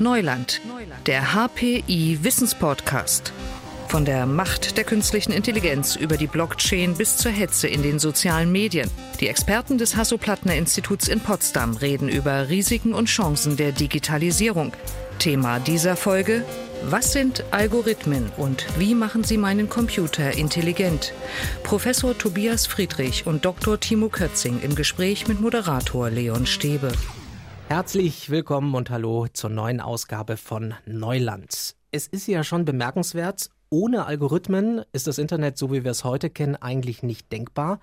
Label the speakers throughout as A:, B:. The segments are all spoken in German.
A: Neuland, der HPI Wissenspodcast. Von der Macht der künstlichen Intelligenz über die Blockchain bis zur Hetze in den sozialen Medien. Die Experten des Hasso-Plattner-Instituts in Potsdam reden über Risiken und Chancen der Digitalisierung. Thema dieser Folge was sind Algorithmen und wie machen sie meinen Computer intelligent? Professor Tobias Friedrich und Dr. Timo Kötzing im Gespräch mit Moderator Leon Stäbe.
B: Herzlich willkommen und hallo zur neuen Ausgabe von Neuland. Es ist ja schon bemerkenswert, ohne Algorithmen ist das Internet, so wie wir es heute kennen, eigentlich nicht denkbar.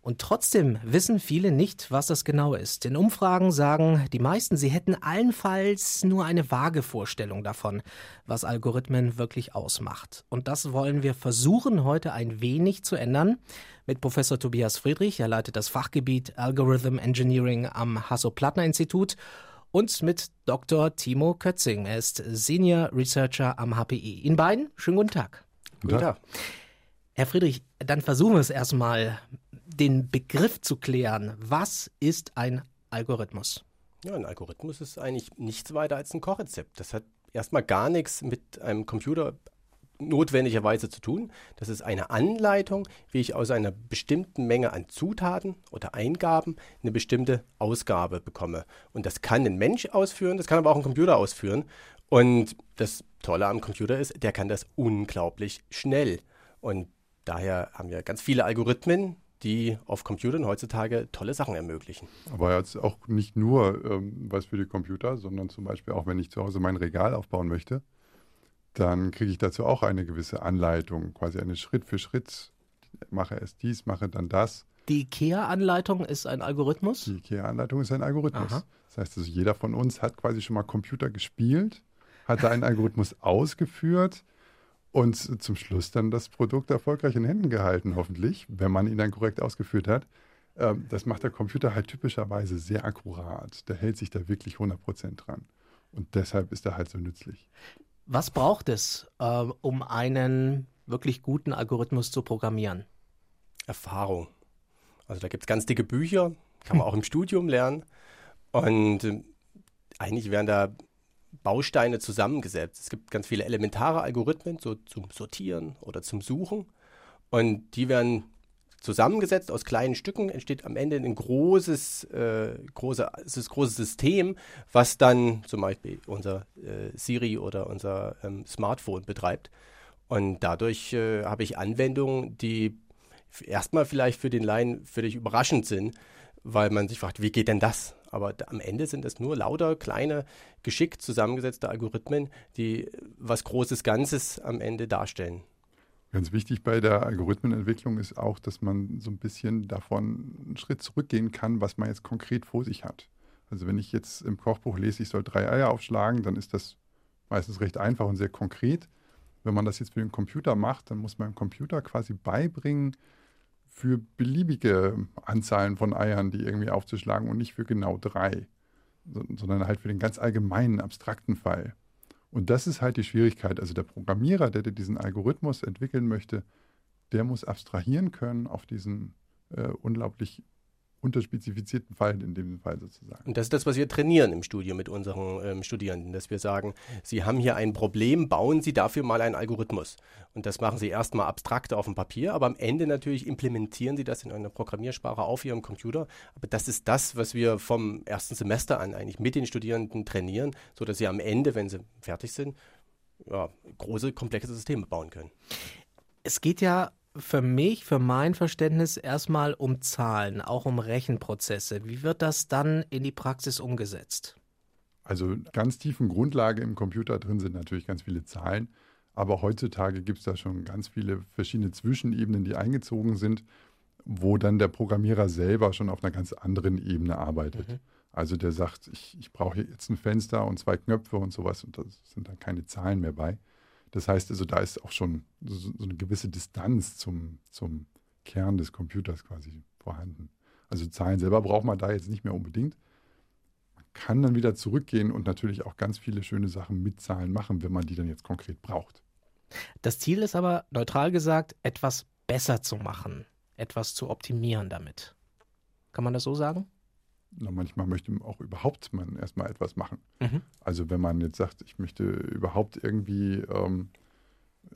B: Und trotzdem wissen viele nicht, was das genau ist. In Umfragen sagen die meisten, sie hätten allenfalls nur eine vage Vorstellung davon, was Algorithmen wirklich ausmacht. Und das wollen wir versuchen, heute ein wenig zu ändern. Mit Professor Tobias Friedrich, er leitet das Fachgebiet Algorithm Engineering am Hasso-Plattner-Institut und mit Dr. Timo Kötzing. Er ist Senior Researcher am HPI. Ihnen beiden, schönen guten Tag.
C: Guten Tag.
B: Herr Friedrich, dann versuchen wir es erstmal den Begriff zu klären. Was ist ein Algorithmus?
C: Ja, ein Algorithmus ist eigentlich nichts weiter als ein Kochrezept. Das hat erstmal gar nichts mit einem Computer notwendigerweise zu tun. Das ist eine Anleitung, wie ich aus einer bestimmten Menge an Zutaten oder Eingaben eine bestimmte Ausgabe bekomme. Und das kann ein Mensch ausführen, das kann aber auch ein Computer ausführen. Und das Tolle am Computer ist, der kann das unglaublich schnell. Und daher haben wir ganz viele Algorithmen, die auf Computern heutzutage tolle Sachen ermöglichen.
D: Aber jetzt auch nicht nur ähm, was für die Computer, sondern zum Beispiel auch, wenn ich zu Hause mein Regal aufbauen möchte, dann kriege ich dazu auch eine gewisse Anleitung, quasi eine Schritt für Schritt. Mache erst dies, mache dann das.
B: Die IKEA-Anleitung ist ein Algorithmus?
D: Die IKEA-Anleitung ist ein Algorithmus. Aha. Das heißt, also jeder von uns hat quasi schon mal Computer gespielt, hat da einen Algorithmus ausgeführt und zum Schluss dann das Produkt erfolgreich in Händen gehalten, hoffentlich, wenn man ihn dann korrekt ausgeführt hat. Ähm, das macht der Computer halt typischerweise sehr akkurat. Der hält sich da wirklich 100% dran. Und deshalb ist er halt so nützlich.
B: Was braucht es, äh, um einen wirklich guten Algorithmus zu programmieren?
C: Erfahrung. Also da gibt es ganz dicke Bücher, kann man hm. auch im Studium lernen. Und äh, eigentlich werden da Bausteine zusammengesetzt. Es gibt ganz viele elementare Algorithmen, so zum Sortieren oder zum Suchen. Und die werden zusammengesetzt aus kleinen Stücken, entsteht am Ende ein großes, äh, große, das große System, was dann zum Beispiel unser äh, Siri oder unser ähm, Smartphone betreibt. Und dadurch äh, habe ich Anwendungen, die erstmal vielleicht für den Laien völlig überraschend sind, weil man sich fragt, wie geht denn das? Aber am Ende sind es nur lauter kleine, geschickt zusammengesetzte Algorithmen, die was Großes Ganzes am Ende darstellen.
D: Ganz wichtig bei der Algorithmenentwicklung ist auch, dass man so ein bisschen davon einen Schritt zurückgehen kann, was man jetzt konkret vor sich hat. Also wenn ich jetzt im Kochbuch lese, ich soll drei Eier aufschlagen, dann ist das meistens recht einfach und sehr konkret. Wenn man das jetzt für den Computer macht, dann muss man dem Computer quasi beibringen, für beliebige Anzahlen von Eiern, die irgendwie aufzuschlagen und nicht für genau drei, sondern halt für den ganz allgemeinen, abstrakten Fall. Und das ist halt die Schwierigkeit. Also der Programmierer, der diesen Algorithmus entwickeln möchte, der muss abstrahieren können auf diesen äh, unglaublich unterspezifizierten Fall in dem Fall sozusagen.
C: Und das ist das, was wir trainieren im Studium mit unseren ähm, Studierenden, dass wir sagen, Sie haben hier ein Problem, bauen Sie dafür mal einen Algorithmus. Und das machen Sie erstmal abstrakt auf dem Papier, aber am Ende natürlich implementieren Sie das in einer Programmiersprache auf Ihrem Computer. Aber das ist das, was wir vom ersten Semester an eigentlich mit den Studierenden trainieren, sodass sie am Ende, wenn sie fertig sind, ja, große, komplexe Systeme bauen können.
B: Es geht ja für mich, für mein Verständnis erstmal um Zahlen, auch um Rechenprozesse. Wie wird das dann in die Praxis umgesetzt?
D: Also ganz tiefen Grundlage im Computer drin sind natürlich ganz viele Zahlen, aber heutzutage gibt es da schon ganz viele verschiedene Zwischenebenen, die eingezogen sind, wo dann der Programmierer selber schon auf einer ganz anderen Ebene arbeitet. Mhm. Also der sagt, ich, ich brauche jetzt ein Fenster und zwei Knöpfe und sowas und da sind dann keine Zahlen mehr bei. Das heißt also, da ist auch schon so, so eine gewisse Distanz zum, zum Kern des Computers quasi vorhanden. Also Zahlen selber braucht man da jetzt nicht mehr unbedingt. Man kann dann wieder zurückgehen und natürlich auch ganz viele schöne Sachen mit Zahlen machen, wenn man die dann jetzt konkret braucht.
B: Das Ziel ist aber, neutral gesagt, etwas besser zu machen, etwas zu optimieren damit. Kann man das so sagen?
D: Manchmal möchte auch überhaupt man erstmal etwas machen. Mhm. Also wenn man jetzt sagt, ich möchte überhaupt irgendwie ähm,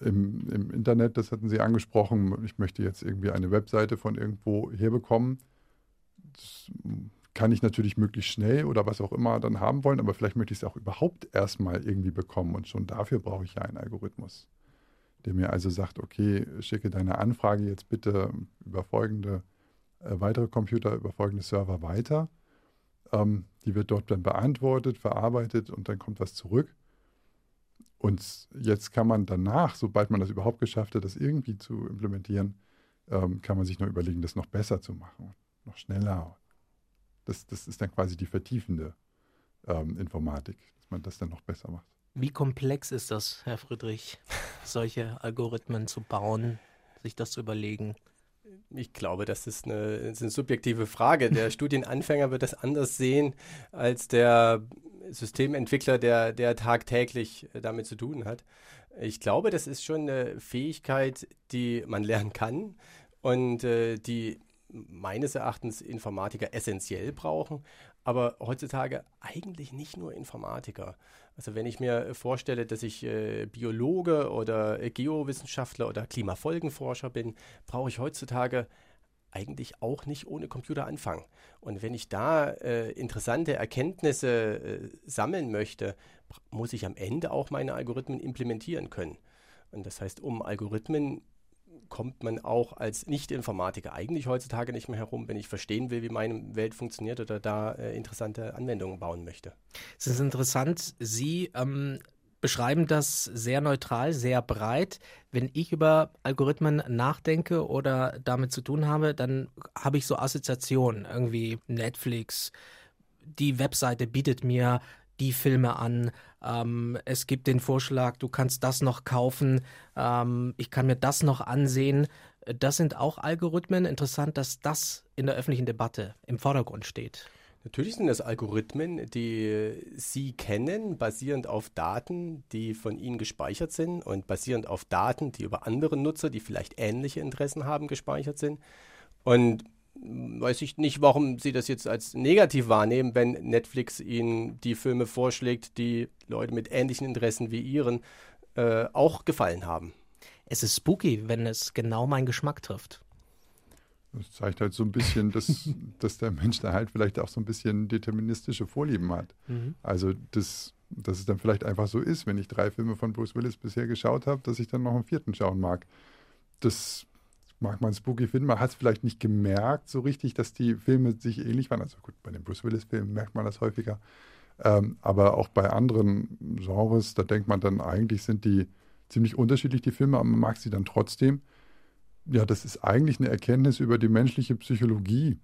D: im, im, Internet, das hatten Sie angesprochen, ich möchte jetzt irgendwie eine Webseite von irgendwo herbekommen. Das kann ich natürlich möglichst schnell oder was auch immer dann haben wollen, aber vielleicht möchte ich es auch überhaupt erstmal irgendwie bekommen und schon dafür brauche ich ja einen Algorithmus, der mir also sagt, okay, schicke deine Anfrage jetzt bitte über folgende äh, weitere Computer, über folgende Server weiter. Ähm, die wird dort dann beantwortet, verarbeitet und dann kommt was zurück. Und jetzt kann man danach, sobald man das überhaupt geschafft hat, das irgendwie zu implementieren, ähm, kann man sich nur überlegen, das noch besser zu machen, noch schneller. Das, das ist dann quasi die vertiefende ähm, Informatik, dass man das dann noch besser macht.
B: Wie komplex ist das, Herr Friedrich, solche Algorithmen zu bauen, sich das zu überlegen?
C: Ich glaube, das ist eine, ist eine subjektive Frage. Der Studienanfänger wird das anders sehen als der Systementwickler, der, der tagtäglich äh, damit zu tun hat. Ich glaube, das ist schon eine Fähigkeit, die man lernen kann und äh, die meines Erachtens Informatiker essentiell brauchen, aber heutzutage eigentlich nicht nur Informatiker. Also wenn ich mir vorstelle, dass ich äh, Biologe oder Geowissenschaftler oder Klimafolgenforscher bin, brauche ich heutzutage eigentlich auch nicht ohne Computer anfangen. Und wenn ich da äh, interessante Erkenntnisse äh, sammeln möchte, muss ich am Ende auch meine Algorithmen implementieren können. Und das heißt, um Algorithmen kommt man auch als Nicht-Informatiker eigentlich heutzutage nicht mehr herum, wenn ich verstehen will, wie meine Welt funktioniert oder da äh, interessante Anwendungen bauen möchte.
B: Es ist interessant, Sie ähm, beschreiben das sehr neutral, sehr breit. Wenn ich über Algorithmen nachdenke oder damit zu tun habe, dann habe ich so Assoziationen, irgendwie Netflix, die Webseite bietet mir die Filme an. Ähm, es gibt den Vorschlag, du kannst das noch kaufen, ähm, ich kann mir das noch ansehen. Das sind auch Algorithmen. Interessant, dass das in der öffentlichen Debatte im Vordergrund steht.
C: Natürlich sind das Algorithmen, die Sie kennen, basierend auf Daten, die von Ihnen gespeichert sind und basierend auf Daten, die über andere Nutzer, die vielleicht ähnliche Interessen haben, gespeichert sind. Und weiß ich nicht, warum Sie das jetzt als negativ wahrnehmen, wenn Netflix Ihnen die Filme vorschlägt, die Leute mit ähnlichen Interessen wie Ihren äh, auch gefallen haben.
B: Es ist spooky, wenn es genau meinen Geschmack trifft.
D: Das zeigt halt so ein bisschen, dass, dass der Mensch da halt vielleicht auch so ein bisschen deterministische Vorlieben hat. Mhm. Also, das, dass es dann vielleicht einfach so ist, wenn ich drei Filme von Bruce Willis bisher geschaut habe, dass ich dann noch einen vierten schauen mag. Das mag man spooky finden. Man hat es vielleicht nicht gemerkt so richtig, dass die Filme sich ähnlich waren. Also gut, bei den Bruce Willis-Filmen merkt man das häufiger. Ähm, aber auch bei anderen Genres, da denkt man dann, eigentlich sind die ziemlich unterschiedlich, die Filme, aber man mag sie dann trotzdem ja, das ist eigentlich eine Erkenntnis über die menschliche Psychologie,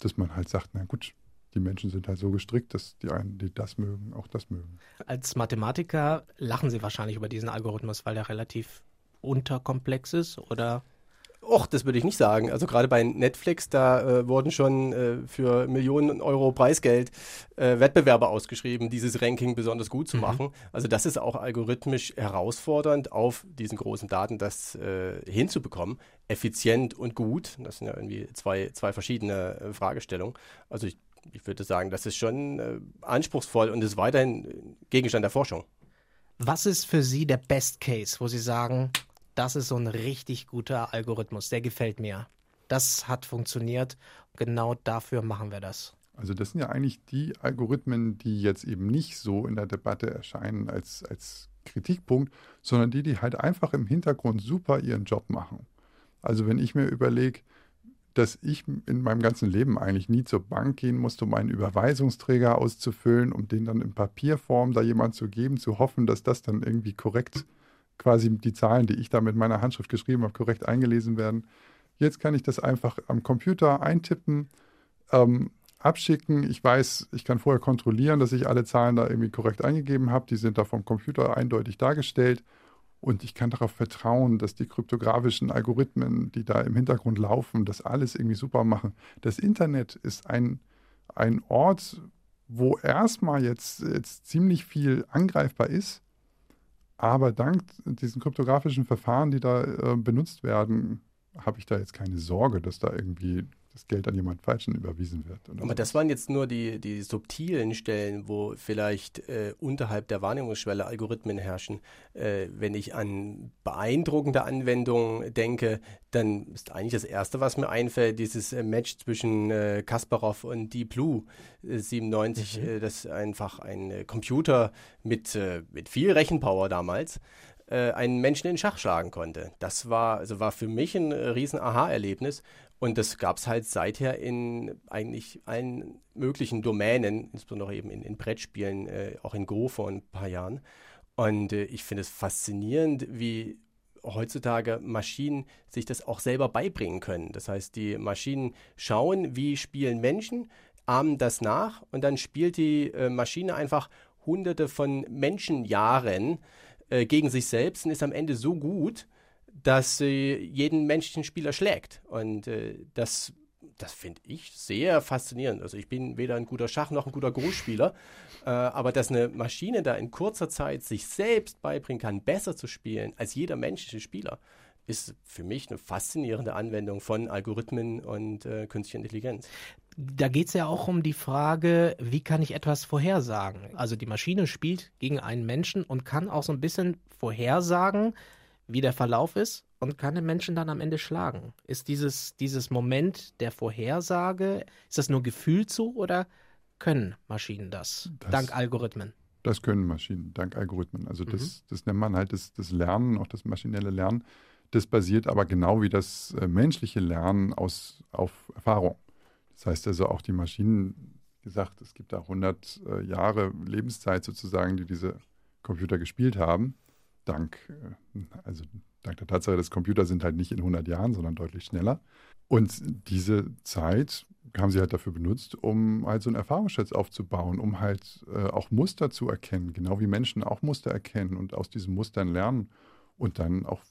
D: dass man halt sagt, na gut, die Menschen sind halt so gestrickt, dass die einen, die das mögen, auch das mögen.
B: Als Mathematiker lachen Sie wahrscheinlich über diesen Algorithmus, weil der relativ unterkomplex ist, oder?
C: Och, das würde ich nicht sagen. Also gerade bei Netflix, da äh, wurden schon äh, für Millionen Euro Preisgeld äh, Wettbewerbe ausgeschrieben, dieses Ranking besonders gut zu mhm. machen. Also das ist auch algorithmisch herausfordernd, auf diesen großen Daten das äh, hinzubekommen. Effizient und gut. Das sind ja irgendwie zwei, zwei verschiedene äh, Fragestellungen. Also ich, ich würde sagen, das ist schon äh, anspruchsvoll und ist weiterhin Gegenstand der Forschung.
B: Was ist für Sie der Best Case, wo Sie sagen, das ist so ein richtig guter Algorithmus, der gefällt mir. Das hat funktioniert. Genau dafür machen wir das.
D: Also das sind ja eigentlich die Algorithmen, die jetzt eben nicht so in der Debatte erscheinen als, als Kritikpunkt, sondern die, die halt einfach im Hintergrund super ihren Job machen. Also wenn ich mir überlege, dass ich in meinem ganzen Leben eigentlich nie zur Bank gehen musste, um einen Überweisungsträger auszufüllen, um den dann in Papierform da jemand zu geben, zu hoffen, dass das dann irgendwie korrekt quasi die Zahlen, die ich da mit meiner Handschrift geschrieben habe, korrekt eingelesen werden. Jetzt kann ich das einfach am Computer eintippen, ähm, abschicken. Ich weiß, ich kann vorher kontrollieren, dass ich alle Zahlen da irgendwie korrekt eingegeben habe. Die sind da vom Computer eindeutig dargestellt. Und ich kann darauf vertrauen, dass die kryptografischen Algorithmen, die da im Hintergrund laufen, das alles irgendwie super machen. Das Internet ist ein, ein Ort, wo erstmal jetzt, jetzt ziemlich viel angreifbar ist, aber dank diesen kryptografischen Verfahren, die da äh, benutzt werden, habe ich da jetzt keine Sorge, dass da irgendwie das Geld an jemand Falschen überwiesen wird.
C: Aber das waren jetzt nur die, die subtilen Stellen, wo vielleicht äh, unterhalb der Wahrnehmungsschwelle Algorithmen herrschen. Äh, wenn ich an beeindruckende Anwendungen denke, dann ist eigentlich das Erste, was mir einfällt, dieses äh, Match zwischen äh, Kasparov und Deep Blue 97, mhm. Äh, das einfach ein äh, Computer mit, mit viel Rechenpower damals einen Menschen in Schach schlagen konnte. Das war, also war für mich ein riesen Aha-Erlebnis. Und das gab es halt seither in eigentlich allen möglichen Domänen, insbesondere eben in, in Brettspielen, äh, auch in Go vor ein paar Jahren. Und äh, ich finde es faszinierend, wie heutzutage Maschinen sich das auch selber beibringen können. Das heißt, die Maschinen schauen, wie spielen Menschen, ahmen das nach und dann spielt die äh, Maschine einfach hunderte von Menschenjahren äh, gegen sich selbst und ist am Ende so gut, dass sie jeden menschlichen Spieler schlägt. Und äh, das, das finde ich sehr faszinierend. Also ich bin weder ein guter Schach noch ein guter Großspieler, äh, aber dass eine Maschine da in kurzer Zeit sich selbst beibringen kann, besser zu spielen als jeder menschliche Spieler, ist für mich eine faszinierende Anwendung von Algorithmen und äh, künstlicher Intelligenz.
B: Da geht es ja auch um die Frage, wie kann ich etwas vorhersagen? Also die Maschine spielt gegen einen Menschen und kann auch so ein bisschen vorhersagen, wie der Verlauf ist und kann den Menschen dann am Ende schlagen. Ist dieses, dieses Moment der Vorhersage, ist das nur gefühlt so oder können Maschinen das, das dank Algorithmen?
D: Das können Maschinen dank Algorithmen. Also das, mhm. das nennt man halt das, das Lernen, auch das maschinelle Lernen. Das basiert aber genau wie das äh, menschliche Lernen aus, auf Erfahrung. Das heißt also auch die Maschinen, gesagt, es gibt da 100 äh, Jahre Lebenszeit sozusagen, die diese Computer gespielt haben dank, äh, also dank der Tatsache, dass Computer sind halt nicht in 100 Jahren, sondern deutlich schneller. Und diese Zeit haben sie halt dafür benutzt, um halt so einen Erfahrungsschatz aufzubauen, um halt äh, auch Muster zu erkennen, genau wie Menschen auch Muster erkennen und aus diesen Mustern lernen. Und dann auch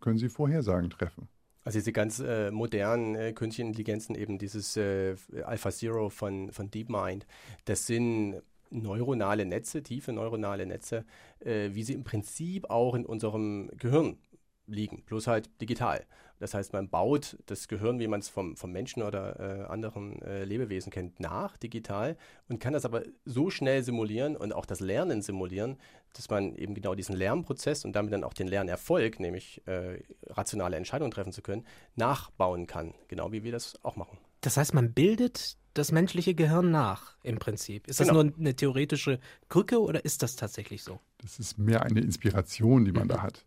D: können sie Vorhersagen treffen.
C: Also diese ganz äh, modernen äh, künstlichen Intelligenzen, eben dieses äh, Alpha Zero von, von DeepMind, das sind neuronale Netze, tiefe neuronale Netze, äh, wie sie im Prinzip auch in unserem Gehirn liegen, bloß halt digital. Das heißt, man baut das Gehirn, wie man es vom, vom Menschen oder äh, anderen äh, Lebewesen kennt, nach, digital, und kann das aber so schnell simulieren und auch das Lernen simulieren, dass man eben genau diesen Lernprozess und damit dann auch den Lernerfolg, nämlich äh, rationale Entscheidungen treffen zu können, nachbauen kann, genau wie wir das auch machen.
B: Das heißt, man bildet das menschliche Gehirn nach, im Prinzip. Ist genau. das nur eine theoretische Krücke oder ist das tatsächlich so?
D: Das ist mehr eine Inspiration, die man da hat.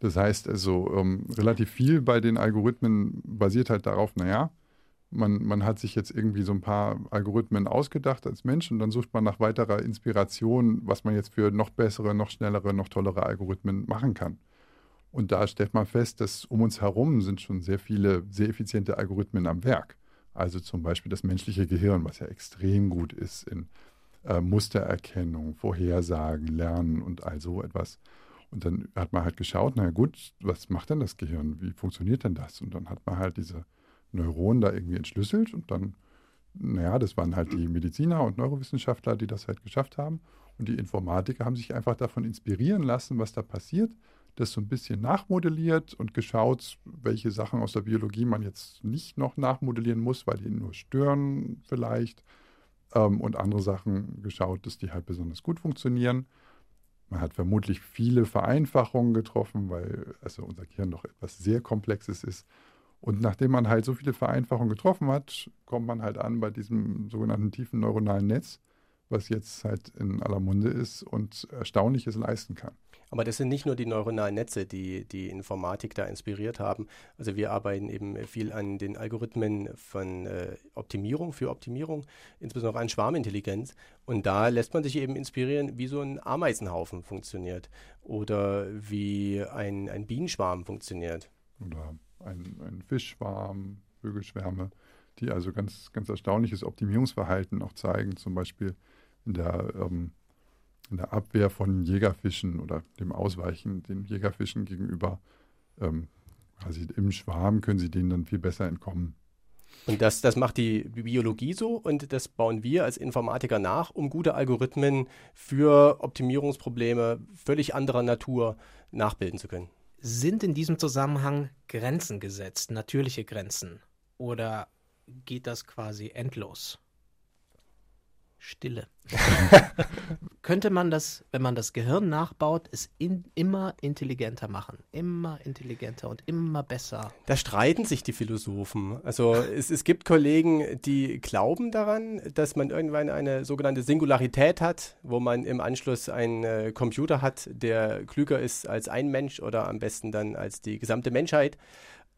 D: Das heißt also, ähm, relativ viel bei den Algorithmen basiert halt darauf, naja, man, man hat sich jetzt irgendwie so ein paar Algorithmen ausgedacht als Mensch und dann sucht man nach weiterer Inspiration, was man jetzt für noch bessere, noch schnellere, noch tollere Algorithmen machen kann. Und da stellt man fest, dass um uns herum sind schon sehr viele sehr effiziente Algorithmen am Werk. Also zum Beispiel das menschliche Gehirn, was ja extrem gut ist in äh, Mustererkennung, Vorhersagen, Lernen und all so etwas. Und dann hat man halt geschaut, naja gut, was macht denn das Gehirn? Wie funktioniert denn das? Und dann hat man halt diese Neuronen da irgendwie entschlüsselt und dann, naja, das waren halt die Mediziner und Neurowissenschaftler, die das halt geschafft haben. Und die Informatiker haben sich einfach davon inspirieren lassen, was da passiert das so ein bisschen nachmodelliert und geschaut, welche Sachen aus der Biologie man jetzt nicht noch nachmodellieren muss, weil die nur stören vielleicht. Ähm, und andere Sachen geschaut, dass die halt besonders gut funktionieren. Man hat vermutlich viele Vereinfachungen getroffen, weil also unser Gehirn doch etwas sehr Komplexes ist. Und nachdem man halt so viele Vereinfachungen getroffen hat, kommt man halt an bei diesem sogenannten tiefen neuronalen Netz, was jetzt halt in aller Munde ist und Erstaunliches leisten kann.
C: Aber das sind nicht nur die neuronalen Netze, die die Informatik da inspiriert haben. Also wir arbeiten eben viel an den Algorithmen von äh, Optimierung für Optimierung, insbesondere an Schwarmintelligenz. Und da lässt man sich eben inspirieren, wie so ein Ameisenhaufen funktioniert oder wie ein, ein Bienenschwarm funktioniert.
D: Oder ein, ein Fischschwarm, Vögelschwärme, die also ganz, ganz erstaunliches Optimierungsverhalten auch zeigen, zum Beispiel in der ähm, in der Abwehr von Jägerfischen oder dem Ausweichen den Jägerfischen gegenüber. Ähm, quasi im Schwarm können sie denen dann viel besser entkommen.
C: Und das, das macht die Biologie so und das bauen wir als Informatiker nach, um gute Algorithmen für Optimierungsprobleme völlig anderer Natur nachbilden zu können.
B: Sind in diesem Zusammenhang Grenzen gesetzt, natürliche Grenzen? Oder geht das quasi endlos. Stille. Könnte man das, wenn man das Gehirn nachbaut, es in, immer intelligenter machen? Immer intelligenter und immer besser.
C: Da streiten sich die Philosophen. Also es, es gibt Kollegen, die glauben daran, dass man irgendwann eine sogenannte Singularität hat, wo man im Anschluss einen äh, Computer hat, der klüger ist als ein Mensch oder am besten dann als die gesamte Menschheit.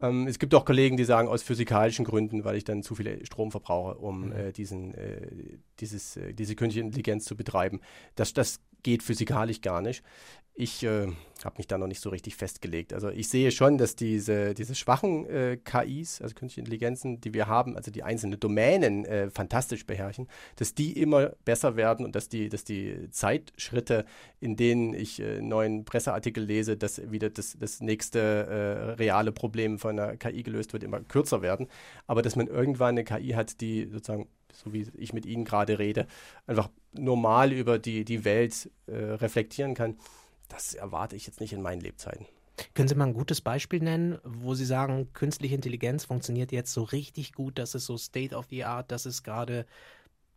C: Ähm, es gibt auch Kollegen, die sagen, aus physikalischen Gründen, weil ich dann zu viel Strom verbrauche, um mhm. äh, diesen, äh, dieses, äh, diese künstliche Intelligenz zu betreiben. Das, das geht physikalisch gar nicht. Ich äh, habe mich da noch nicht so richtig festgelegt. Also ich sehe schon, dass diese, diese schwachen äh, KIs, also künstliche Intelligenzen, die wir haben, also die einzelnen Domänen äh, fantastisch beherrschen, dass die immer besser werden und dass die, dass die Zeitschritte, in denen ich äh, neuen Presseartikel lese, dass wieder das, das nächste äh, reale Problem von einer KI gelöst wird, immer kürzer werden. Aber dass man irgendwann eine KI hat, die sozusagen so wie ich mit Ihnen gerade rede, einfach normal über die, die Welt äh, reflektieren kann, das erwarte ich jetzt nicht in meinen Lebzeiten.
B: Können Sie mal ein gutes Beispiel nennen, wo Sie sagen, künstliche Intelligenz funktioniert jetzt so richtig gut, das ist so State of the Art, das ist gerade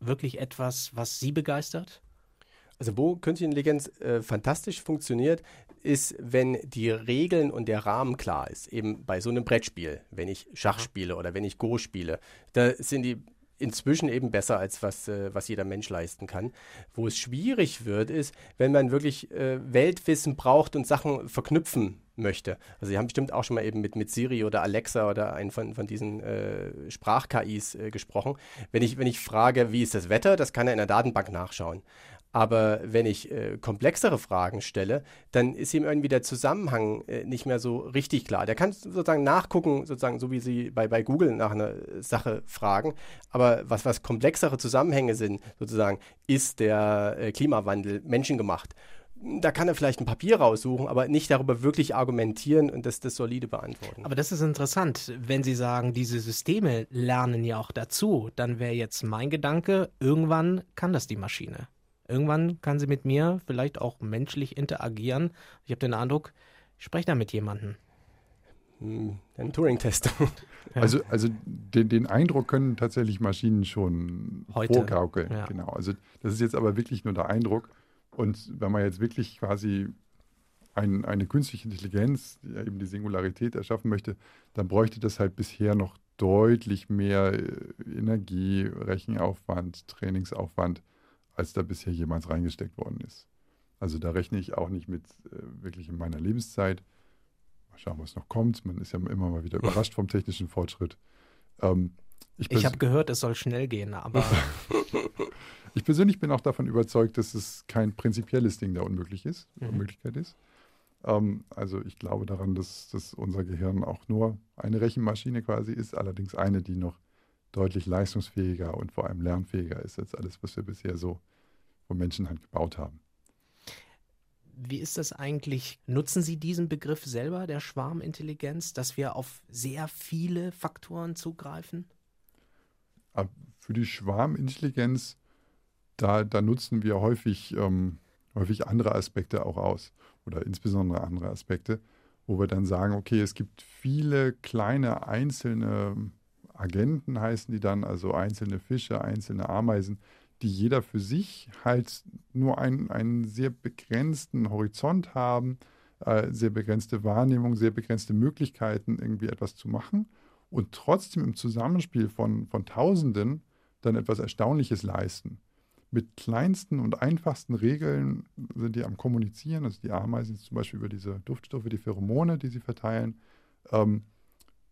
B: wirklich etwas, was Sie begeistert?
C: Also wo künstliche Intelligenz äh, fantastisch funktioniert, ist, wenn die Regeln und der Rahmen klar ist. Eben bei so einem Brettspiel, wenn ich Schach spiele oder wenn ich Go spiele, da sind die inzwischen eben besser als was, äh, was jeder Mensch leisten kann. Wo es schwierig wird, ist, wenn man wirklich äh, Weltwissen braucht und Sachen verknüpfen möchte. Also Sie haben bestimmt auch schon mal eben mit, mit Siri oder Alexa oder einen von, von diesen äh, Sprach-KIs äh, gesprochen. Wenn ich, wenn ich frage, wie ist das Wetter, das kann er in der Datenbank nachschauen. Aber wenn ich äh, komplexere Fragen stelle, dann ist ihm irgendwie der Zusammenhang äh, nicht mehr so richtig klar. Der kann sozusagen nachgucken, sozusagen so wie Sie bei, bei Google nach einer Sache fragen. Aber was, was komplexere Zusammenhänge sind, sozusagen, ist der äh, Klimawandel menschengemacht. Da kann er vielleicht ein Papier raussuchen, aber nicht darüber wirklich argumentieren und das, das solide beantworten.
B: Aber das ist interessant, wenn Sie sagen, diese Systeme lernen ja auch dazu, dann wäre jetzt mein Gedanke, irgendwann kann das die Maschine. Irgendwann kann sie mit mir vielleicht auch menschlich interagieren. Ich habe den Eindruck, ich spreche da mit jemandem.
C: Hm, ein Turing-Test.
D: Ja. Also, also den, den, Eindruck können tatsächlich Maschinen schon Heute. vorgaukeln. Ja. Genau. Also das ist jetzt aber wirklich nur der Eindruck. Und wenn man jetzt wirklich quasi ein, eine künstliche Intelligenz, die eben die Singularität erschaffen möchte, dann bräuchte das halt bisher noch deutlich mehr äh, Energie, Rechenaufwand, Trainingsaufwand als da bisher jemals reingesteckt worden ist. Also da rechne ich auch nicht mit äh, wirklich in meiner Lebenszeit. Mal schauen, was noch kommt. Man ist ja immer mal wieder überrascht vom technischen Fortschritt.
B: Ähm, ich, ich habe gehört, es soll schnell gehen, aber.
D: ich persönlich bin auch davon überzeugt, dass es kein prinzipielles Ding der unmöglich ist, mhm. Unmöglichkeit ist. Ähm, also ich glaube daran, dass, dass unser Gehirn auch nur eine Rechenmaschine quasi ist, allerdings eine, die noch deutlich leistungsfähiger und vor allem lernfähiger ist als alles, was wir bisher so von Menschenhand gebaut haben.
B: Wie ist das eigentlich? Nutzen Sie diesen Begriff selber, der Schwarmintelligenz, dass wir auf sehr viele Faktoren zugreifen?
D: Für die Schwarmintelligenz, da, da nutzen wir häufig, ähm, häufig andere Aspekte auch aus oder insbesondere andere Aspekte, wo wir dann sagen, okay, es gibt viele kleine einzelne Agenten heißen die dann, also einzelne Fische, einzelne Ameisen, die jeder für sich halt nur einen, einen sehr begrenzten Horizont haben, äh, sehr begrenzte Wahrnehmung, sehr begrenzte Möglichkeiten, irgendwie etwas zu machen und trotzdem im Zusammenspiel von, von Tausenden dann etwas Erstaunliches leisten. Mit kleinsten und einfachsten Regeln sind die am Kommunizieren, also die Ameisen zum Beispiel über diese Duftstoffe, die Pheromone, die sie verteilen. Ähm,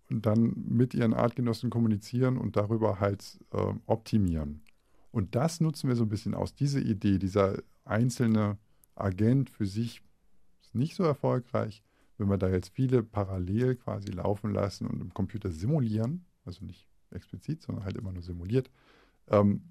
D: dann mit ihren Artgenossen kommunizieren und darüber halt äh, optimieren. Und das nutzen wir so ein bisschen aus. Diese Idee, dieser einzelne Agent für sich ist nicht so erfolgreich. Wenn wir da jetzt viele parallel quasi laufen lassen und im Computer simulieren, also nicht explizit, sondern halt immer nur simuliert, ähm,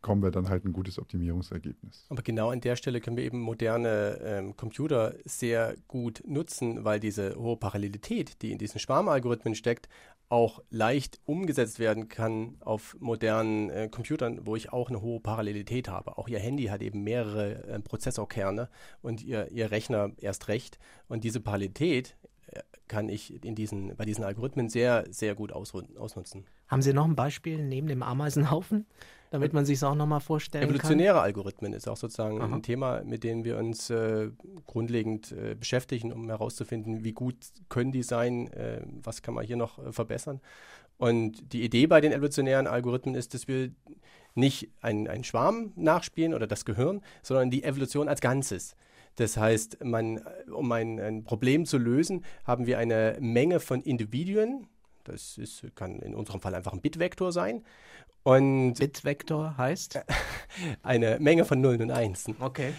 D: kommen wir dann halt ein gutes Optimierungsergebnis.
C: Aber genau an der Stelle können wir eben moderne ähm, Computer sehr gut nutzen, weil diese hohe Parallelität, die in diesen Schwarmalgorithmen steckt, auch leicht umgesetzt werden kann auf modernen äh, Computern, wo ich auch eine hohe Parallelität habe. Auch Ihr Handy hat eben mehrere äh, Prozessorkerne und Ihr, Ihr Rechner erst recht. Und diese Parallelität äh, kann ich in diesen, bei diesen Algorithmen sehr, sehr gut ausnutzen.
B: Haben Sie noch ein Beispiel neben dem Ameisenhaufen, damit man sich es auch nochmal vorstellen
C: Evolutionäre
B: kann?
C: Algorithmen ist auch sozusagen
B: Aha.
C: ein Thema, mit dem wir uns äh, grundlegend äh, beschäftigen, um herauszufinden, wie gut können die sein, äh, was kann man hier noch äh, verbessern. Und die Idee bei den evolutionären Algorithmen ist, dass wir nicht einen Schwarm nachspielen oder das Gehirn, sondern die Evolution als Ganzes. Das heißt, man, um ein, ein Problem zu lösen, haben wir eine Menge von Individuen. Das ist, kann in unserem Fall einfach ein Bitvektor sein.
B: Und Bitvektor heißt?
C: Eine Menge von Nullen und Einsen.
B: Okay.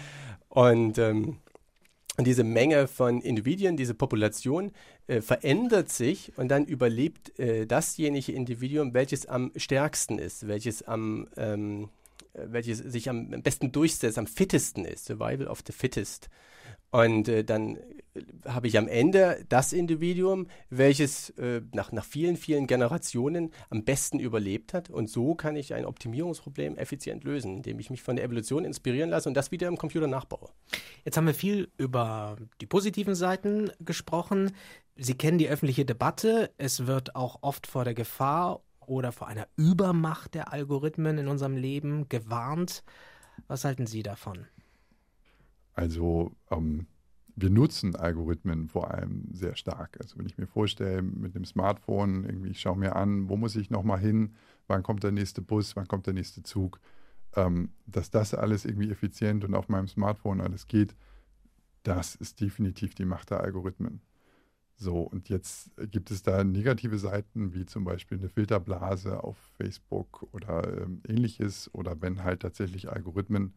C: Und, ähm, diese Menge von Individuen, diese Population äh, verändert sich und dann überlebt äh, dasjenige Individuum, welches am stärksten ist, welches am ähm, welches sich am besten durchsetzt, am fittesten ist, Survival of the Fittest. Und äh, dann äh, habe ich am Ende das Individuum, welches äh, nach, nach vielen, vielen Generationen am besten überlebt hat. Und so kann ich ein Optimierungsproblem effizient lösen, indem ich mich von der Evolution inspirieren lasse und das wieder im Computer nachbaue.
B: Jetzt haben wir viel über die positiven Seiten gesprochen. Sie kennen die öffentliche Debatte. Es wird auch oft vor der Gefahr oder vor einer Übermacht der Algorithmen in unserem Leben gewarnt. Was halten Sie davon?
D: Also ähm, wir nutzen Algorithmen vor allem sehr stark. Also wenn ich mir vorstelle, mit dem Smartphone, irgendwie, ich schaue mir an, wo muss ich nochmal hin, wann kommt der nächste Bus, wann kommt der nächste Zug, ähm, dass das alles irgendwie effizient und auf meinem Smartphone alles geht, das ist definitiv die Macht der Algorithmen. So, und jetzt gibt es da negative Seiten, wie zum Beispiel eine Filterblase auf Facebook oder ähm, ähnliches, oder wenn halt tatsächlich Algorithmen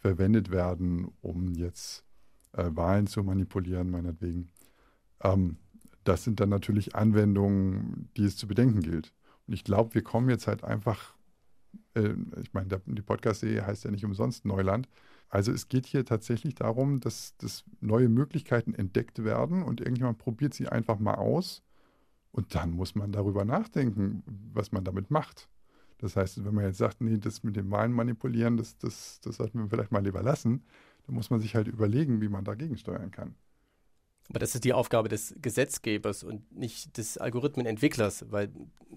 D: verwendet werden, um jetzt äh, Wahlen zu manipulieren, meinetwegen. Ähm, das sind dann natürlich Anwendungen, die es zu bedenken gilt. Und ich glaube, wir kommen jetzt halt einfach, äh, ich meine, die Podcast-Serie heißt ja nicht umsonst Neuland. Also es geht hier tatsächlich darum, dass, dass neue Möglichkeiten entdeckt werden und irgendjemand probiert sie einfach mal aus. Und dann muss man darüber nachdenken, was man damit macht. Das heißt, wenn man jetzt sagt, nee, das mit dem Wahlen manipulieren, das, das, das sollten wir vielleicht mal lieber lassen, dann muss man sich halt überlegen, wie man dagegen steuern kann.
C: Aber das ist die Aufgabe des Gesetzgebers und nicht des Algorithmenentwicklers, weil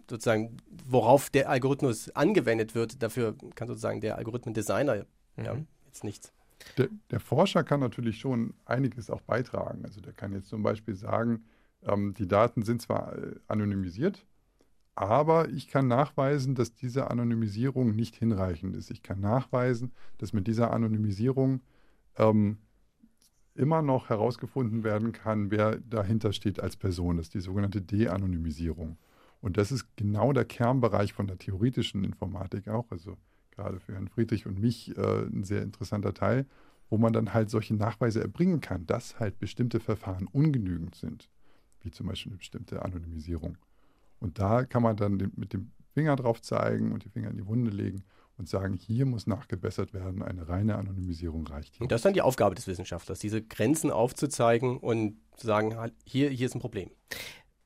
C: sozusagen, worauf der Algorithmus angewendet wird, dafür kann sozusagen der Algorithmendesigner mhm. ja, jetzt nichts.
D: Der, der, Forscher kann natürlich schon einiges auch beitragen. Also der kann jetzt zum Beispiel sagen, ähm, die Daten sind zwar äh, anonymisiert, aber ich kann nachweisen, dass diese Anonymisierung nicht hinreichend ist. Ich kann nachweisen, dass mit dieser Anonymisierung ähm, immer noch herausgefunden werden kann, wer dahinter steht als Person. Das ist die sogenannte De-Anonymisierung. Und das ist genau der Kernbereich von der theoretischen Informatik auch, also gerade für Herrn Friedrich und mich äh, ein sehr interessanter Teil, wo man dann halt solche Nachweise erbringen kann, dass halt bestimmte Verfahren ungenügend sind, wie zum Beispiel eine bestimmte Anonymisierung. Und da kann man dann mit dem Finger drauf zeigen und die Finger in die Wunde legen und sagen, hier muss nachgebessert werden, eine reine Anonymisierung reicht. Hier.
C: Und das ist dann die Aufgabe des Wissenschaftlers, diese Grenzen aufzuzeigen und zu sagen, hier, hier ist ein Problem.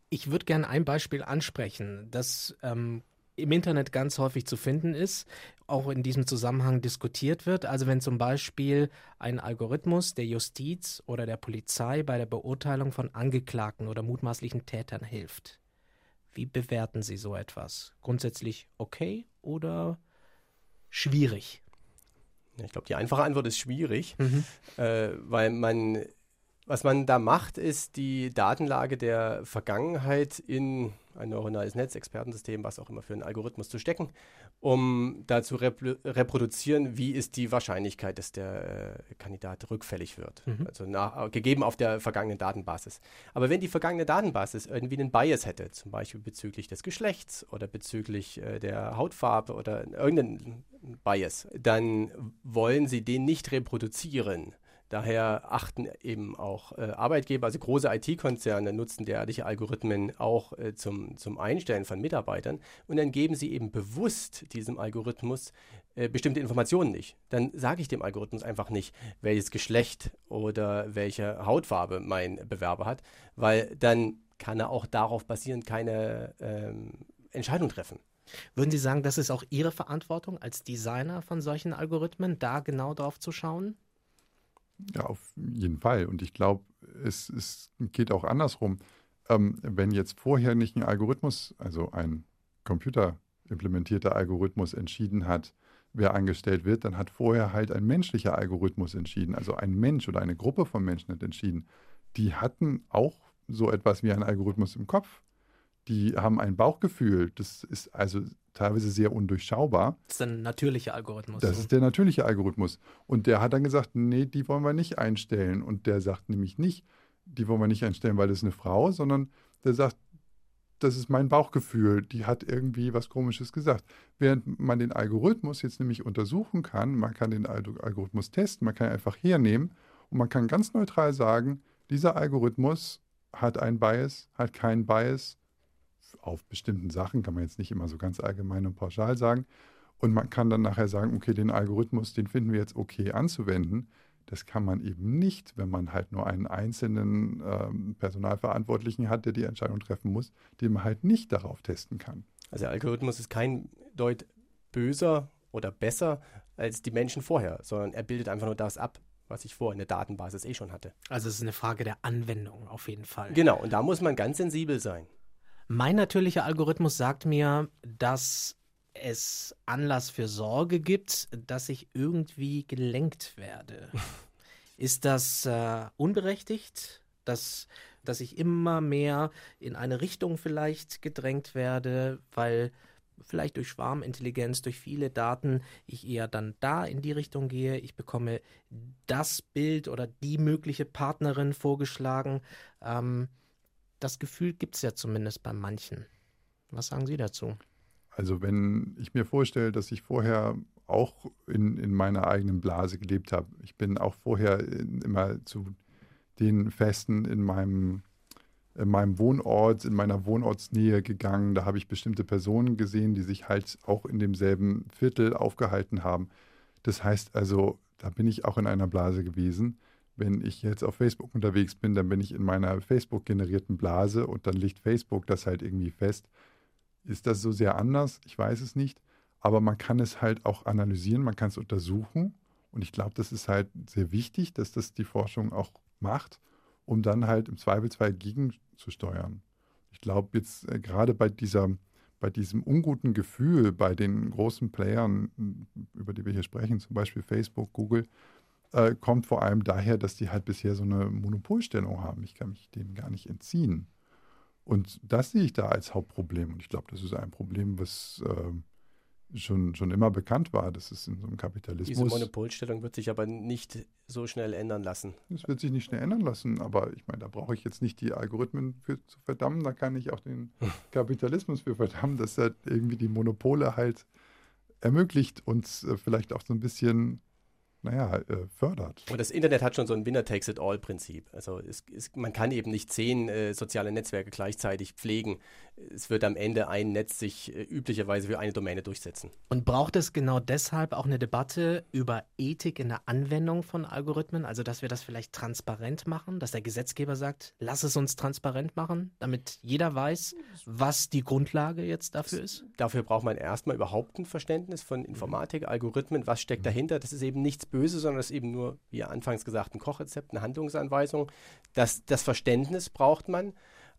B: Ich würde gerne ein Beispiel ansprechen, das ähm, im Internet ganz häufig zu finden ist, auch in diesem Zusammenhang diskutiert wird. Also wenn zum Beispiel ein Algorithmus der Justiz oder der Polizei bei der Beurteilung von Angeklagten oder mutmaßlichen Tätern hilft. Wie bewerten Sie so etwas? Grundsätzlich okay oder schwierig?
C: Ich glaube, die einfache Antwort ist schwierig, mhm. äh, weil man, was man da macht, ist die Datenlage der Vergangenheit in ein neuronales Netz, Expertensystem, was auch immer für einen Algorithmus zu stecken, um da zu repro reproduzieren, wie ist die Wahrscheinlichkeit, dass der äh, Kandidat rückfällig wird. Mhm. Also nach, gegeben auf der vergangenen Datenbasis. Aber wenn die vergangene Datenbasis irgendwie einen Bias hätte, zum Beispiel bezüglich des Geschlechts oder bezüglich äh, der Hautfarbe oder irgendeinen Bias, dann wollen sie den nicht reproduzieren Daher achten eben auch äh, Arbeitgeber, also große IT-Konzerne nutzen derartige Algorithmen auch äh, zum, zum Einstellen von Mitarbeitern und dann geben sie eben bewusst diesem Algorithmus äh, bestimmte Informationen nicht. Dann sage ich dem Algorithmus einfach nicht, welches Geschlecht oder welche Hautfarbe mein Bewerber hat, weil dann kann er auch darauf basierend keine ähm, Entscheidung treffen.
B: Würden Sie sagen, das ist auch Ihre Verantwortung als Designer von solchen Algorithmen, da genau drauf zu schauen?
D: Ja, auf jeden Fall. Und ich glaube, es, es geht auch andersrum. Ähm, wenn jetzt vorher nicht ein Algorithmus, also ein computerimplementierter Algorithmus entschieden hat, wer angestellt wird, dann hat vorher halt ein menschlicher Algorithmus entschieden. Also ein Mensch oder eine Gruppe von Menschen hat entschieden. Die hatten auch so etwas wie einen Algorithmus im Kopf. Die haben ein Bauchgefühl. Das ist also teilweise sehr undurchschaubar.
B: Das ist ein natürlicher Algorithmus.
D: Das ist der natürliche Algorithmus. Und der hat dann gesagt, nee, die wollen wir nicht einstellen. Und der sagt nämlich nicht, die wollen wir nicht einstellen, weil das ist eine Frau, sondern der sagt, das ist mein Bauchgefühl, die hat irgendwie was Komisches gesagt. Während man den Algorithmus jetzt nämlich untersuchen kann, man kann den Algorithmus testen, man kann einfach hernehmen und man kann ganz neutral sagen, dieser Algorithmus hat einen Bias, hat keinen Bias. Auf bestimmten Sachen kann man jetzt nicht immer so ganz allgemein und pauschal sagen. Und man kann dann nachher sagen, okay, den Algorithmus, den finden wir jetzt okay anzuwenden. Das kann man eben nicht, wenn man halt nur einen einzelnen ähm, Personalverantwortlichen hat, der die Entscheidung treffen muss, den man halt nicht darauf testen kann.
C: Also der Algorithmus ist kein Deut böser oder besser als die Menschen vorher, sondern er bildet einfach nur das ab, was ich vorher in der Datenbasis eh schon hatte.
B: Also es ist eine Frage der Anwendung auf jeden Fall.
C: Genau, und da muss man ganz sensibel sein.
B: Mein natürlicher Algorithmus sagt mir, dass es Anlass für Sorge gibt, dass ich irgendwie gelenkt werde. Ist das äh, unberechtigt, dass, dass ich immer mehr in eine Richtung vielleicht gedrängt werde, weil vielleicht durch Schwarmintelligenz, durch viele Daten, ich eher dann da in die Richtung gehe. Ich bekomme das Bild oder die mögliche Partnerin vorgeschlagen. Ähm, das Gefühl gibt es ja zumindest bei manchen. Was sagen Sie dazu?
D: Also wenn ich mir vorstelle, dass ich vorher auch in, in meiner eigenen Blase gelebt habe, ich bin auch vorher in, immer zu den Festen in meinem, in meinem Wohnort, in meiner Wohnortsnähe gegangen. Da habe ich bestimmte Personen gesehen, die sich halt auch in demselben Viertel aufgehalten haben. Das heißt also, da bin ich auch in einer Blase gewesen. Wenn ich jetzt auf Facebook unterwegs bin, dann bin ich in meiner Facebook-generierten Blase und dann legt Facebook das halt irgendwie fest. Ist das so sehr anders? Ich weiß es nicht. Aber man kann es halt auch analysieren, man kann es untersuchen. Und ich glaube, das ist halt sehr wichtig, dass das die Forschung auch macht, um dann halt im Zweifelsfall gegenzusteuern. Ich glaube jetzt äh, gerade bei dieser, bei diesem unguten Gefühl bei den großen Playern, über die wir hier sprechen, zum Beispiel Facebook, Google, äh, kommt vor allem daher, dass die halt bisher so eine Monopolstellung haben. Ich kann mich dem gar nicht entziehen. Und das sehe ich da als Hauptproblem. Und ich glaube, das ist ein Problem, was äh, schon, schon immer bekannt war. Das ist in so einem Kapitalismus.
C: Diese Monopolstellung wird sich aber nicht so schnell ändern lassen.
D: Es wird sich nicht schnell ändern lassen, aber ich meine, da brauche ich jetzt nicht die Algorithmen für zu verdammen, da kann ich auch den Kapitalismus für verdammen, dass er irgendwie die Monopole halt ermöglicht, uns äh, vielleicht auch so ein bisschen naja, äh, fördert.
C: Und das Internet hat schon so ein Winner-Takes-it-all-Prinzip. Also es, es, man kann eben nicht zehn äh, soziale Netzwerke gleichzeitig pflegen. Es wird am Ende ein Netz sich äh, üblicherweise für eine Domäne durchsetzen.
B: Und braucht es genau deshalb auch eine Debatte über Ethik in der Anwendung von Algorithmen? Also dass wir das vielleicht transparent machen, dass der Gesetzgeber sagt, lass es uns transparent machen, damit jeder weiß, was die Grundlage jetzt dafür ist?
C: Dafür braucht man erstmal überhaupt ein Verständnis von Informatik, Algorithmen, was steckt dahinter. Das ist eben nichts böse, sondern es ist eben nur, wie anfangs gesagt, ein Kochrezept, eine Handlungsanweisung. Das, das Verständnis braucht man.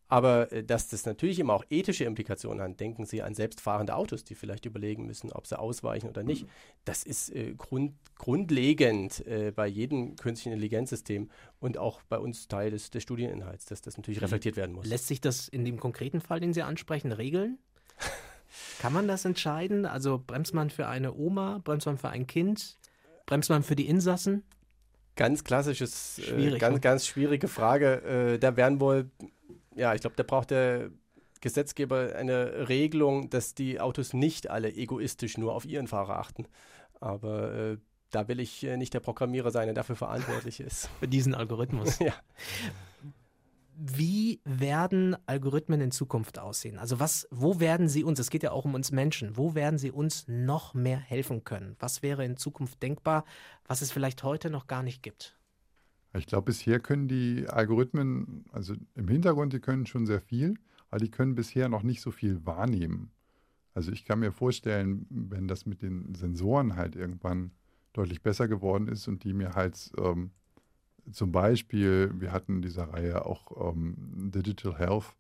C: Aber äh, dass das natürlich immer auch ethische Implikationen hat, denken Sie an selbstfahrende Autos, die vielleicht überlegen müssen, ob sie ausweichen oder nicht. Das ist äh, grund, grundlegend äh, bei jedem künstlichen Intelligenzsystem und auch bei uns Teil des, des Studieninhalts, dass das natürlich reflektiert werden muss.
B: Lässt sich das in dem konkreten Fall, den Sie ansprechen, regeln? Kann man das entscheiden? Also bremst man für eine Oma, bremst man für ein Kind? Bremst man für die Insassen?
C: Ganz klassisches, äh, ganz, ne? ganz schwierige Frage. Äh, da werden wohl, ja, ich glaube, da braucht der Gesetzgeber eine Regelung, dass die Autos nicht alle egoistisch nur auf ihren Fahrer achten. Aber äh, da will ich äh, nicht der Programmierer sein, der dafür verantwortlich ist.
B: Für diesen Algorithmus.
C: ja.
B: Wie werden Algorithmen in Zukunft aussehen? Also was, wo werden sie uns, es geht ja auch um uns Menschen, wo werden sie uns noch mehr helfen können? Was wäre in Zukunft denkbar, was es vielleicht heute noch gar nicht gibt?
D: Ich glaube, bisher können die Algorithmen, also im Hintergrund, die können schon sehr viel, aber die können bisher noch nicht so viel wahrnehmen. Also ich kann mir vorstellen, wenn das mit den Sensoren halt irgendwann deutlich besser geworden ist und die mir halt ähm, zum Beispiel, wir hatten in dieser Reihe auch ähm, Digital Health,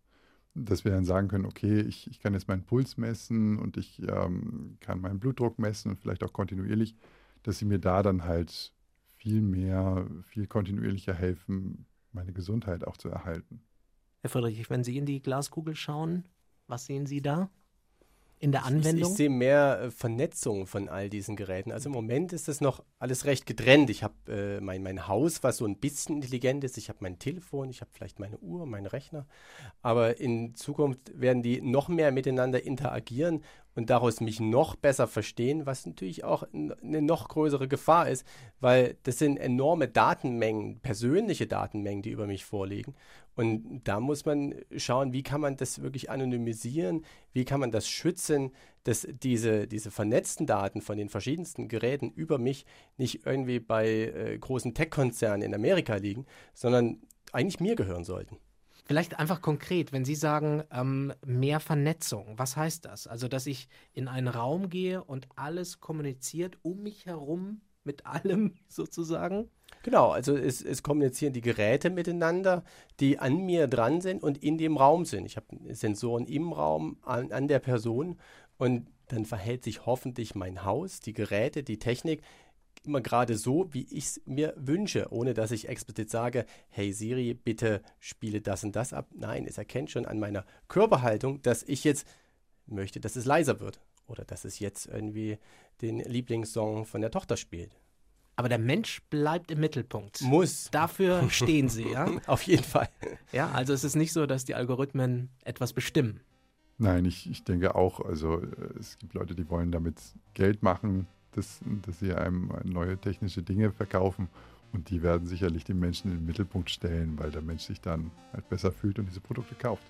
D: dass wir dann sagen können, okay, ich, ich kann jetzt meinen Puls messen und ich ähm, kann meinen Blutdruck messen und vielleicht auch kontinuierlich, dass sie mir da dann halt viel mehr, viel kontinuierlicher helfen, meine Gesundheit auch zu erhalten.
B: Herr Friedrich, wenn Sie in die Glaskugel schauen, was sehen Sie da? In der Anwendung?
C: Ich, ich, sehe mehr äh, Vernetzung von all diesen Geräten. Also im Moment ist das noch alles recht getrennt. Ich habe äh, mein, mein Haus, was so ein bisschen intelligent ist. Ich habe mein Telefon, ich habe vielleicht meine Uhr, meinen Rechner. Aber in Zukunft werden die noch mehr miteinander interagieren und daraus mich noch besser verstehen, was natürlich auch eine noch größere Gefahr ist, weil das sind enorme Datenmengen, persönliche Datenmengen, die über mich vorliegen. Und da muss man schauen, wie kann man das wirklich anonymisieren, wie kann man das schützen, dass diese, diese vernetzten Daten von den verschiedensten Geräten über mich nicht irgendwie bei äh, großen Tech-Konzernen in Amerika liegen, sondern eigentlich mir gehören sollten.
B: Vielleicht einfach konkret, wenn Sie sagen, ähm, mehr Vernetzung, was heißt das? Also, dass ich in einen Raum gehe und alles kommuniziert um mich herum mit allem sozusagen?
C: Genau, also es, es, kommunizieren die Geräte miteinander, die an mir dran sind und in dem Raum sind. Ich habe Sensoren im Raum, an, an der Person und dann verhält sich hoffentlich mein Haus, die Geräte, die Technik immer gerade so, wie ich es mir wünsche, ohne dass ich explizit sage, hey Siri, bitte spiele das und das ab. Nein, es erkennt schon an meiner Körperhaltung, dass ich jetzt möchte, dass es leiser wird oder dass es jetzt irgendwie den Lieblingssong von der Tochter spielt.
B: Aber der Mensch bleibt im Mittelpunkt.
C: Muss.
B: Dafür stehen sie, ja?
C: Auf jeden Fall.
B: Ja, also es ist nicht so, dass die Algorithmen etwas bestimmen.
D: Nein, ich, ich denke auch, also äh, es gibt Leute, die wollen damit Geld machen, dass, dass sie einem neue technische Dinge verkaufen. Und die werden sicherlich den Menschen in den Mittelpunkt stellen, weil der Mensch sich dann halt besser fühlt und diese Produkte kauft.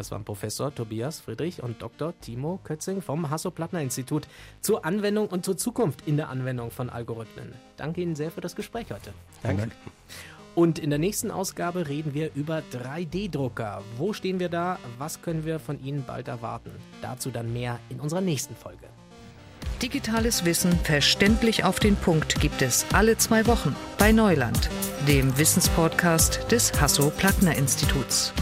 B: Das waren Professor Tobias Friedrich und Dr. Timo Kötzing vom Hasso-Plattner-Institut zur Anwendung und zur Zukunft in der Anwendung von Algorithmen. Danke Ihnen sehr für das Gespräch heute.
C: Danke.
B: Und in der nächsten Ausgabe reden wir über 3D-Drucker. Wo stehen wir da? Was können wir von Ihnen bald erwarten? Dazu dann mehr in unserer nächsten Folge.
A: Digitales Wissen verständlich auf den Punkt gibt es alle zwei Wochen bei Neuland, dem Wissenspodcast des Hasso-Plattner-Instituts.